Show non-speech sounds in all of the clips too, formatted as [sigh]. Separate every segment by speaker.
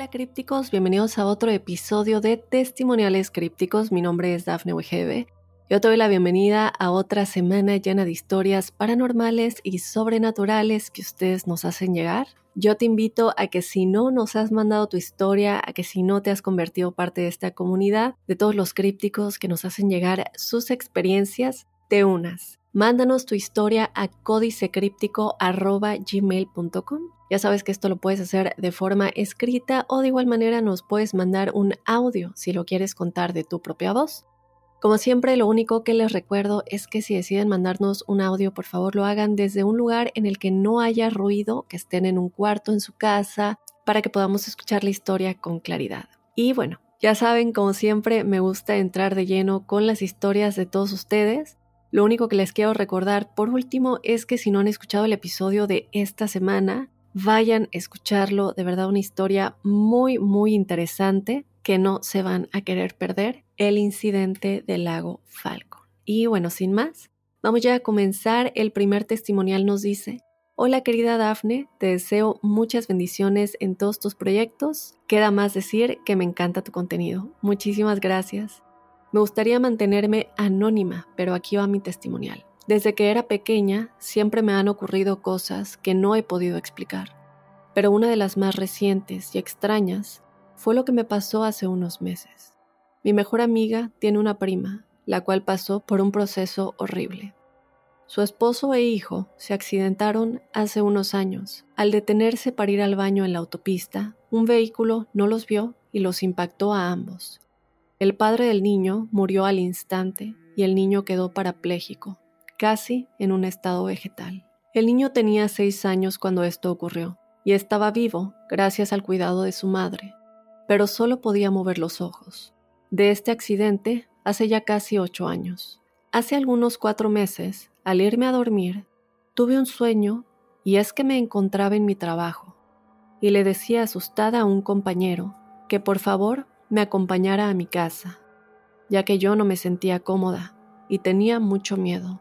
Speaker 1: Hola crípticos, bienvenidos a otro episodio de Testimoniales Crípticos. Mi nombre es Dafne Wegebe. Yo te doy la bienvenida a otra semana llena de historias paranormales y sobrenaturales que ustedes nos hacen llegar. Yo te invito a que si no nos has mandado tu historia, a que si no te has convertido parte de esta comunidad, de todos los crípticos que nos hacen llegar sus experiencias, te unas. Mándanos tu historia a códicecríptico.gmail.com ya sabes que esto lo puedes hacer de forma escrita o de igual manera nos puedes mandar un audio si lo quieres contar de tu propia voz. Como siempre, lo único que les recuerdo es que si deciden mandarnos un audio, por favor lo hagan desde un lugar en el que no haya ruido, que estén en un cuarto en su casa, para que podamos escuchar la historia con claridad. Y bueno, ya saben, como siempre, me gusta entrar de lleno con las historias de todos ustedes. Lo único que les quiero recordar por último es que si no han escuchado el episodio de esta semana, Vayan a escucharlo, de verdad una historia muy, muy interesante que no se van a querer perder, el incidente del lago Falcon. Y bueno, sin más, vamos ya a comenzar. El primer testimonial nos dice, Hola querida Dafne, te deseo muchas bendiciones en todos tus proyectos. Queda más decir que me encanta tu contenido. Muchísimas gracias. Me gustaría mantenerme anónima, pero aquí va mi testimonial. Desde que era pequeña siempre me han ocurrido cosas que no he podido explicar, pero una de las más recientes y extrañas fue lo que me pasó hace unos meses. Mi mejor amiga tiene una prima, la cual pasó por un proceso horrible. Su esposo e hijo se accidentaron hace unos años. Al detenerse para ir al baño en la autopista, un vehículo no los vio y los impactó a ambos. El padre del niño murió al instante y el niño quedó parapléjico, casi en un estado vegetal. El niño tenía seis años cuando esto ocurrió y estaba vivo gracias al cuidado de su madre, pero solo podía mover los ojos. De este accidente hace ya casi ocho años. Hace algunos cuatro meses, al irme a dormir, tuve un sueño y es que me encontraba en mi trabajo y le decía asustada a un compañero que por favor me acompañara a mi casa, ya que yo no me sentía cómoda y tenía mucho miedo.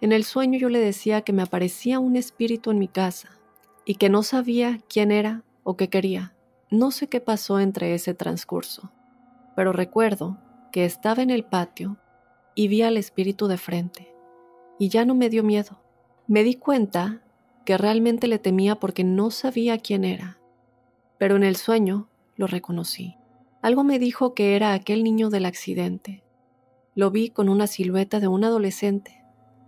Speaker 1: En el sueño yo le decía que me aparecía un espíritu en mi casa y que no sabía quién era o qué quería. No sé qué pasó entre ese transcurso, pero recuerdo que estaba en el patio y vi al espíritu de frente y ya no me dio miedo. Me di cuenta que realmente le temía porque no sabía quién era, pero en el sueño lo reconocí. Algo me dijo que era aquel niño del accidente. Lo vi con una silueta de un adolescente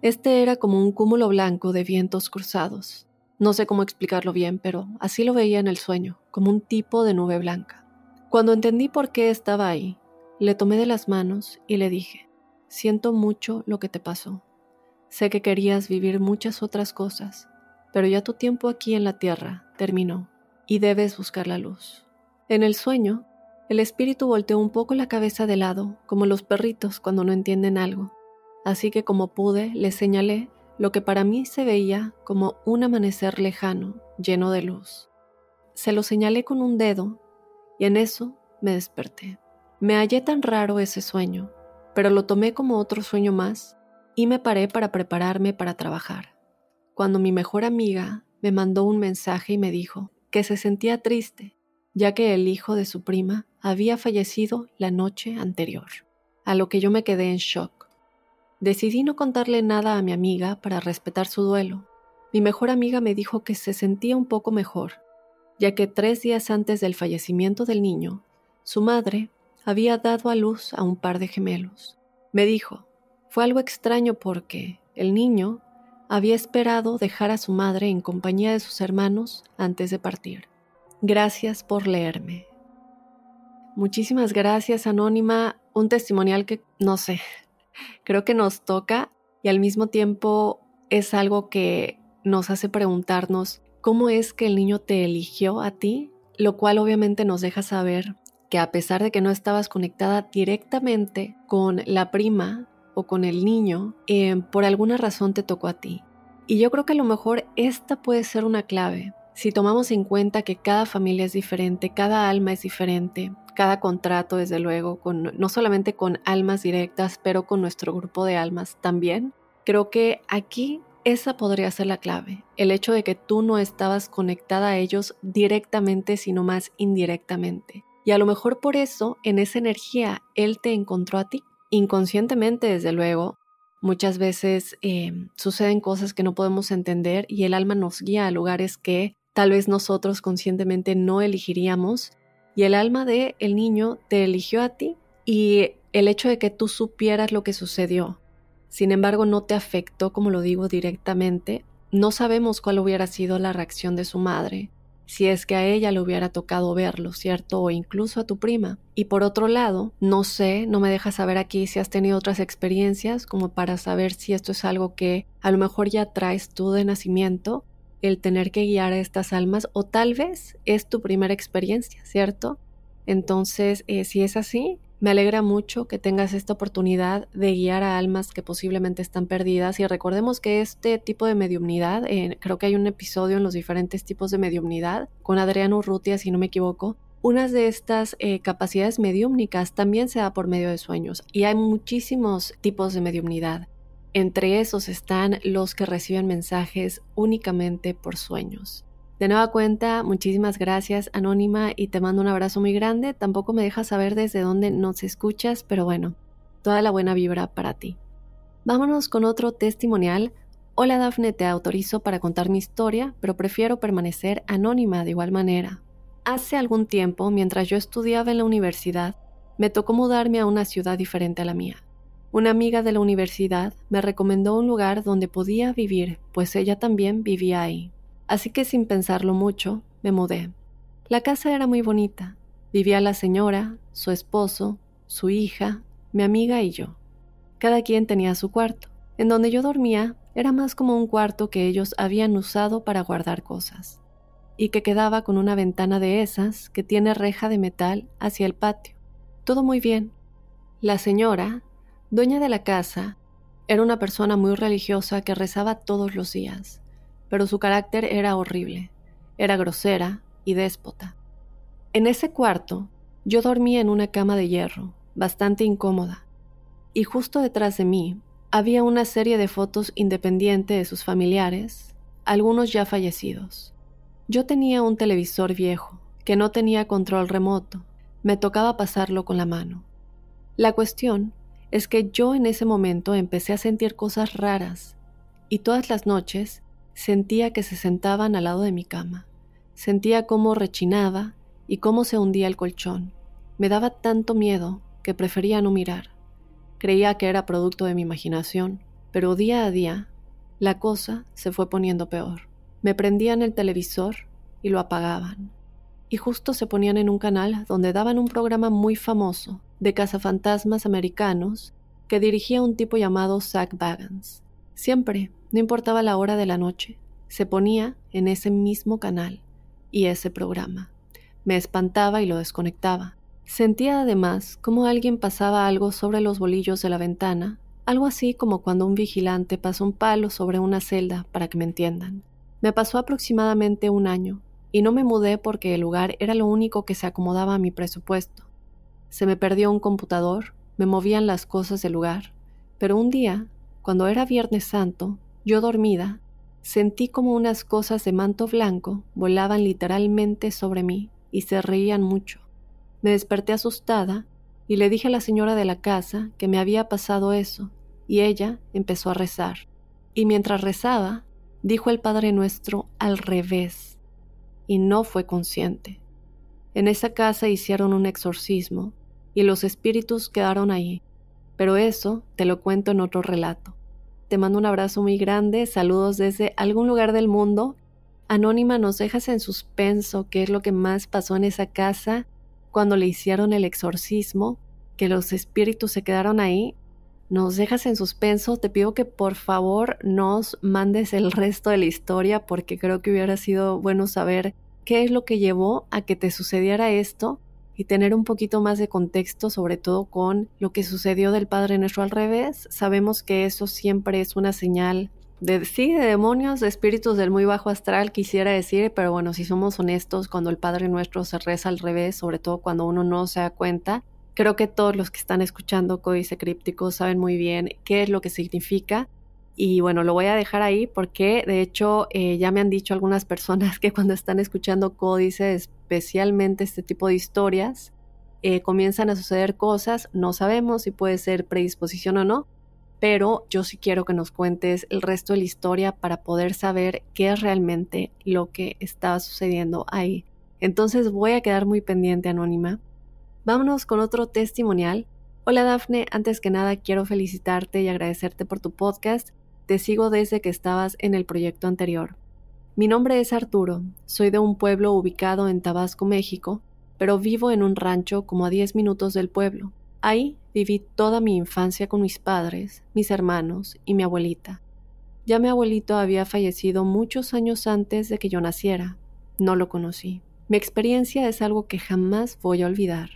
Speaker 1: este era como un cúmulo blanco de vientos cruzados. No sé cómo explicarlo bien, pero así lo veía en el sueño, como un tipo de nube blanca. Cuando entendí por qué estaba ahí, le tomé de las manos y le dije, siento mucho lo que te pasó. Sé que querías vivir muchas otras cosas, pero ya tu tiempo aquí en la tierra terminó y debes buscar la luz. En el sueño, el espíritu volteó un poco la cabeza de lado, como los perritos cuando no entienden algo, así que como pude le señalé lo que para mí se veía como un amanecer lejano, lleno de luz. Se lo señalé con un dedo y en eso me desperté. Me hallé tan raro ese sueño, pero lo tomé como otro sueño más y me paré para prepararme para trabajar. Cuando mi mejor amiga me mandó un mensaje y me dijo que se sentía triste, ya que el hijo de su prima había fallecido la noche anterior, a lo que yo me quedé en shock. Decidí no contarle nada a mi amiga para respetar su duelo. Mi mejor amiga me dijo que se sentía un poco mejor, ya que tres días antes del fallecimiento del niño, su madre había dado a luz a un par de gemelos. Me dijo Fue algo extraño porque el niño había esperado dejar a su madre en compañía de sus hermanos antes de partir. Gracias por leerme. Muchísimas gracias, Anónima. Un testimonial que, no sé, [laughs] creo que nos toca y al mismo tiempo es algo que nos hace preguntarnos cómo es que el niño te eligió a ti, lo cual obviamente nos deja saber que a pesar de que no estabas conectada directamente con la prima o con el niño, eh, por alguna razón te tocó a ti. Y yo creo que a lo mejor esta puede ser una clave. Si tomamos en cuenta que cada familia es diferente, cada alma es diferente, cada contrato, desde luego, con, no solamente con almas directas, pero con nuestro grupo de almas también, creo que aquí esa podría ser la clave, el hecho de que tú no estabas conectada a ellos directamente, sino más indirectamente. Y a lo mejor por eso, en esa energía, Él te encontró a ti. Inconscientemente, desde luego, muchas veces eh, suceden cosas que no podemos entender y el alma nos guía a lugares que tal vez nosotros conscientemente no elegiríamos. Y el alma de el niño te eligió a ti y el hecho de que tú supieras lo que sucedió, sin embargo no te afectó, como lo digo directamente, no sabemos cuál hubiera sido la reacción de su madre si es que a ella le hubiera tocado verlo, ¿cierto? O incluso a tu prima. Y por otro lado, no sé, no me dejas saber aquí si has tenido otras experiencias como para saber si esto es algo que a lo mejor ya traes tú de nacimiento, el tener que guiar a estas almas, o tal vez es tu primera experiencia, ¿cierto? Entonces, eh, si es así, me alegra mucho que tengas esta oportunidad de guiar a almas que posiblemente están perdidas y recordemos que este tipo de mediumnidad, eh, creo que hay un episodio en los diferentes tipos de mediumnidad con Adriano Urrutia, si no me equivoco, una de estas eh, capacidades mediúmnicas también se da por medio de sueños y hay muchísimos tipos de mediumnidad. Entre esos están los que reciben mensajes únicamente por sueños. De nueva cuenta, muchísimas gracias Anónima y te mando un abrazo muy grande. Tampoco me dejas saber desde dónde nos escuchas, pero bueno, toda la buena vibra para ti. Vámonos con otro testimonial. Hola Dafne, te autorizo para contar mi historia, pero prefiero permanecer anónima de igual manera. Hace algún tiempo, mientras yo estudiaba en la universidad, me tocó mudarme a una ciudad diferente a la mía. Una amiga de la universidad me recomendó un lugar donde podía vivir, pues ella también vivía ahí. Así que sin pensarlo mucho, me mudé. La casa era muy bonita. Vivía la señora, su esposo, su hija, mi amiga y yo. Cada quien tenía su cuarto. En donde yo dormía era más como un cuarto que ellos habían usado para guardar cosas, y que quedaba con una ventana de esas que tiene reja de metal hacia el patio. Todo muy bien. La señora, dueña de la casa, era una persona muy religiosa que rezaba todos los días pero su carácter era horrible, era grosera y déspota. En ese cuarto, yo dormía en una cama de hierro, bastante incómoda, y justo detrás de mí había una serie de fotos independientes de sus familiares, algunos ya fallecidos. Yo tenía un televisor viejo, que no tenía control remoto, me tocaba pasarlo con la mano. La cuestión es que yo en ese momento empecé a sentir cosas raras, y todas las noches Sentía que se sentaban al lado de mi cama. Sentía cómo rechinaba y cómo se hundía el colchón. Me daba tanto miedo que prefería no mirar. Creía que era producto de mi imaginación, pero día a día la cosa se fue poniendo peor. Me prendían el televisor y lo apagaban. Y justo se ponían en un canal donde daban un programa muy famoso de cazafantasmas americanos que dirigía un tipo llamado Zach Bagans. Siempre no importaba la hora de la noche, se ponía en ese mismo canal y ese programa. Me espantaba y lo desconectaba. Sentía además como alguien pasaba algo sobre los bolillos de la ventana, algo así como cuando un vigilante pasa un palo sobre una celda, para que me entiendan. Me pasó aproximadamente un año, y no me mudé porque el lugar era lo único que se acomodaba a mi presupuesto. Se me perdió un computador, me movían las cosas del lugar, pero un día, cuando era Viernes Santo, yo dormida, sentí como unas cosas de manto blanco volaban literalmente sobre mí y se reían mucho. Me desperté asustada y le dije a la señora de la casa que me había pasado eso, y ella empezó a rezar. Y mientras rezaba, dijo el Padre Nuestro al revés, y no fue consciente. En esa casa hicieron un exorcismo, y los espíritus quedaron ahí, pero eso te lo cuento en otro relato. Te mando un abrazo muy grande, saludos desde algún lugar del mundo. Anónima, nos dejas en suspenso qué es lo que más pasó en esa casa cuando le hicieron el exorcismo, que los espíritus se quedaron ahí. Nos dejas en suspenso, te pido que por favor nos mandes el resto de la historia porque creo que hubiera sido bueno saber qué es lo que llevó a que te sucediera esto y tener un poquito más de contexto, sobre todo con lo que sucedió del Padre Nuestro al revés. Sabemos que eso siempre es una señal de, sí, de demonios, de espíritus del muy bajo astral, quisiera decir, pero bueno, si somos honestos, cuando el Padre Nuestro se reza al revés, sobre todo cuando uno no se da cuenta, creo que todos los que están escuchando Códice Críptico saben muy bien qué es lo que significa y bueno, lo voy a dejar ahí porque de hecho eh, ya me han dicho algunas personas [laughs] que cuando están escuchando códice, especialmente este tipo de historias, eh, comienzan a suceder cosas. No sabemos si puede ser predisposición o no, pero yo sí quiero que nos cuentes el resto de la historia para poder saber qué es realmente lo que estaba sucediendo ahí. Entonces voy a quedar muy pendiente, Anónima. Vámonos con otro testimonial. Hola Dafne, antes que nada quiero felicitarte y agradecerte por tu podcast te sigo desde que estabas en el proyecto anterior. Mi nombre es Arturo, soy de un pueblo ubicado en Tabasco, México, pero vivo en un rancho como a 10 minutos del pueblo. Ahí viví toda mi infancia con mis padres, mis hermanos y mi abuelita. Ya mi abuelito había fallecido muchos años antes de que yo naciera. No lo conocí. Mi experiencia es algo que jamás voy a olvidar.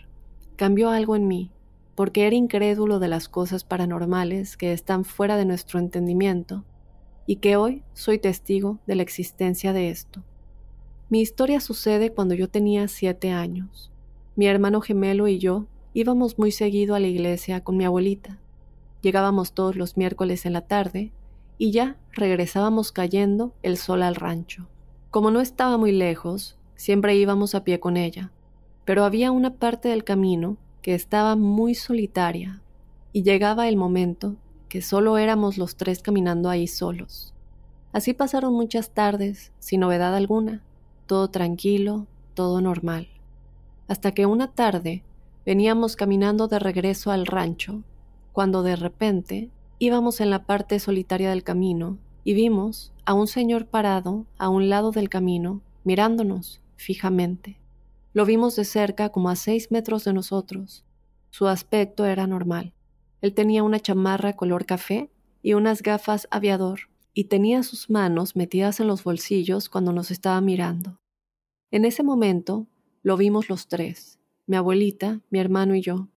Speaker 1: Cambió algo en mí, porque era incrédulo de las cosas paranormales que están fuera de nuestro entendimiento, y que hoy soy testigo de la existencia de esto. Mi historia sucede cuando yo tenía siete años. Mi hermano gemelo y yo íbamos muy seguido a la iglesia con mi abuelita. Llegábamos todos los miércoles en la tarde y ya regresábamos cayendo el sol al rancho. Como no estaba muy lejos, siempre íbamos a pie con ella, pero había una parte del camino que estaba muy solitaria y llegaba el momento que solo éramos los tres caminando ahí solos. Así pasaron muchas tardes, sin novedad alguna, todo tranquilo, todo normal, hasta que una tarde veníamos caminando de regreso al rancho, cuando de repente íbamos en la parte solitaria del camino y vimos a un señor parado a un lado del camino, mirándonos fijamente. Lo vimos de cerca como a seis metros de nosotros. Su aspecto era normal. Él tenía una chamarra color café y unas gafas aviador, y tenía sus manos metidas en los bolsillos cuando nos estaba mirando. En ese momento lo vimos los tres, mi abuelita, mi hermano y yo.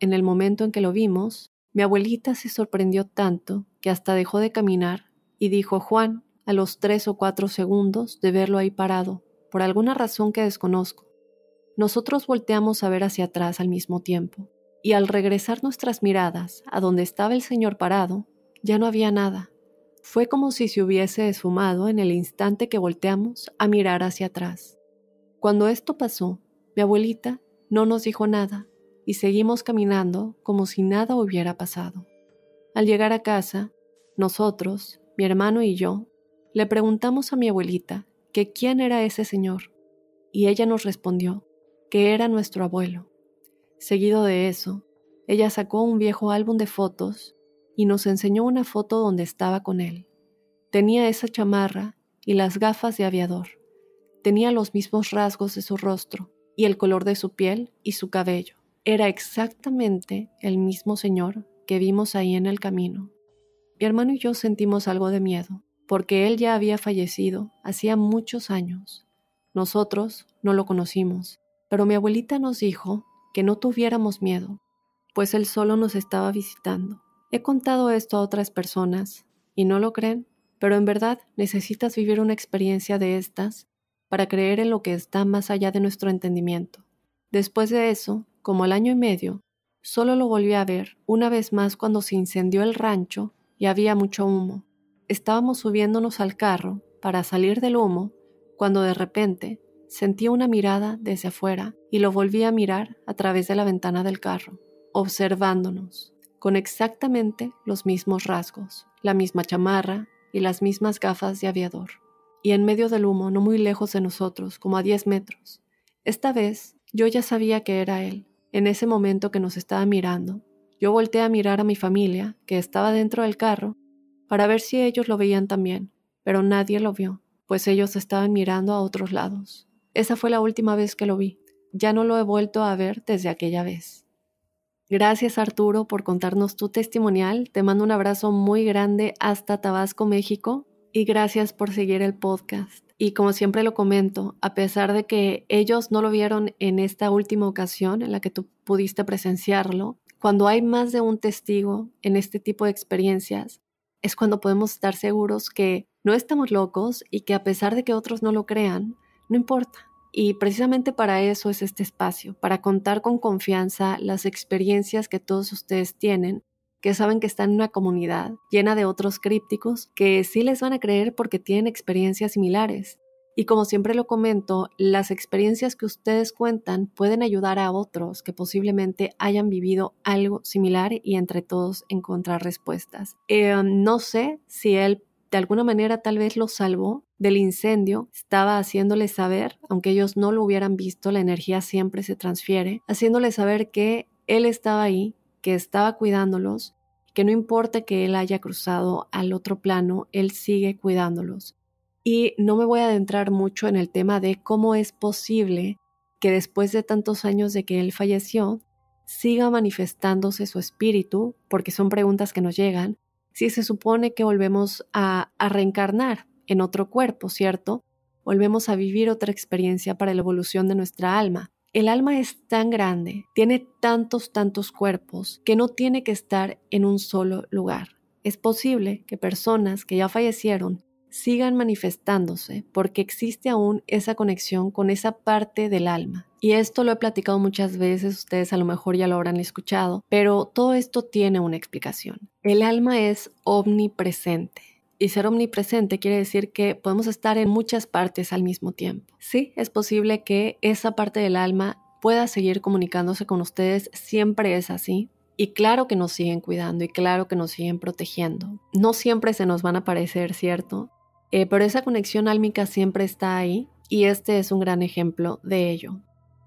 Speaker 1: En el momento en que lo vimos, mi abuelita se sorprendió tanto que hasta dejó de caminar y dijo Juan a los tres o cuatro segundos de verlo ahí parado, por alguna razón que desconozco. Nosotros volteamos a ver hacia atrás al mismo tiempo, y al regresar nuestras miradas a donde estaba el señor parado, ya no había nada. Fue como si se hubiese esfumado en el instante que volteamos a mirar hacia atrás. Cuando esto pasó, mi abuelita no nos dijo nada y seguimos caminando como si nada hubiera pasado. Al llegar a casa, nosotros, mi hermano y yo, le preguntamos a mi abuelita que quién era ese señor, y ella nos respondió que era nuestro abuelo. Seguido de eso, ella sacó un viejo álbum de fotos y nos enseñó una foto donde estaba con él. Tenía esa chamarra y las gafas de aviador. Tenía los mismos rasgos de su rostro y el color de su piel y su cabello. Era exactamente el mismo señor que vimos ahí en el camino. Mi hermano y yo sentimos algo de miedo, porque él ya había fallecido hacía muchos años. Nosotros no lo conocimos, pero mi abuelita nos dijo que no tuviéramos miedo, pues él solo nos estaba visitando. He contado esto a otras personas y no lo creen, pero en verdad necesitas vivir una experiencia de estas para creer en lo que está más allá de nuestro entendimiento. Después de eso, como al año y medio, solo lo volví a ver una vez más cuando se incendió el rancho y había mucho humo. Estábamos subiéndonos al carro para salir del humo cuando de repente Sentí una mirada desde afuera y lo volví a mirar a través de la ventana del carro, observándonos, con exactamente los mismos rasgos, la misma chamarra y las mismas gafas de aviador. Y en medio del humo, no muy lejos de nosotros, como a 10 metros. Esta vez yo ya sabía que era él. En ese momento que nos estaba mirando, Yo volteé a mirar a mi familia, que estaba dentro del carro, para ver si ellos lo veían también, pero nadie lo vio, pues ellos estaban mirando a otros lados. Esa fue la última vez que lo vi. Ya no lo he vuelto a ver desde aquella vez. Gracias Arturo por contarnos tu testimonial. Te mando un abrazo muy grande hasta Tabasco, México. Y gracias por seguir el podcast. Y como siempre lo comento, a pesar de que ellos no lo vieron en esta última ocasión en la que tú pudiste presenciarlo, cuando hay más de un testigo en este tipo de experiencias, es cuando podemos estar seguros que no estamos locos y que a pesar de que otros no lo crean, no importa. Y precisamente para eso es este espacio, para contar con confianza las experiencias que todos ustedes tienen, que saben que están en una comunidad llena de otros crípticos que sí les van a creer porque tienen experiencias similares y como siempre lo comento, las experiencias que ustedes cuentan pueden ayudar a otros que posiblemente hayan vivido algo similar y entre todos encontrar respuestas. Eh, no sé si él de alguna manera tal vez lo salvó del incendio, estaba haciéndoles saber, aunque ellos no lo hubieran visto, la energía siempre se transfiere, haciéndoles saber que él estaba ahí, que estaba cuidándolos, que no importa que él haya cruzado al otro plano, él sigue cuidándolos. Y no me voy a adentrar mucho en el tema de cómo es posible que después de tantos años de que él falleció, siga manifestándose su espíritu, porque son preguntas que nos llegan, si se supone que volvemos a, reencarnar en otro cuerpo, ¿cierto? Volvemos a vivir otra experiencia para la evolución de nuestra alma. El alma es tan grande, tiene tantos, tantos cuerpos, que no tiene que estar en un solo lugar. Es posible que personas que ya fallecieron sigan manifestándose porque existe aún esa conexión con esa parte del alma. Y esto lo he platicado muchas veces, ustedes a lo mejor ya lo habrán escuchado, pero todo esto tiene una explicación. El alma es omnipresente. Y ser omnipresente quiere decir que podemos estar en muchas partes al mismo tiempo. Sí, es posible que esa parte del alma pueda seguir comunicándose con ustedes, siempre es así, y claro que nos siguen cuidando y claro que nos siguen protegiendo. No siempre se nos van a parecer, ¿cierto? Eh, pero esa conexión álmica siempre está ahí y este es un gran ejemplo de ello.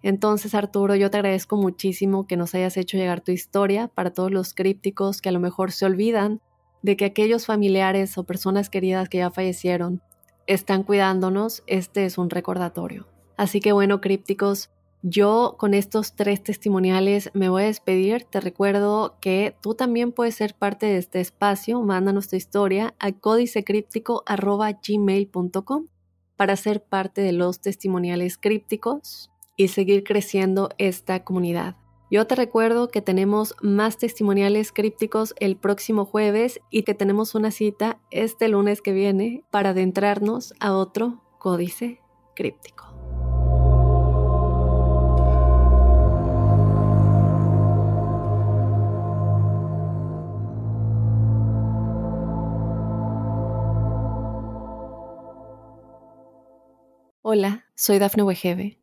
Speaker 1: Entonces, Arturo, yo te agradezco muchísimo que nos hayas hecho llegar tu historia para todos los crípticos que a lo mejor se olvidan de que aquellos familiares o personas queridas que ya fallecieron están cuidándonos. Este es un recordatorio. Así que bueno, crípticos, yo con estos tres testimoniales me voy a despedir. Te recuerdo que tú también puedes ser parte de este espacio. Mándanos tu historia a códicecríptico.gmail.com para ser parte de los testimoniales crípticos y seguir creciendo esta comunidad. Yo te recuerdo que tenemos más testimoniales crípticos el próximo jueves y que tenemos una cita este lunes que viene para adentrarnos a otro códice críptico. Hola, soy Dafne Wegebe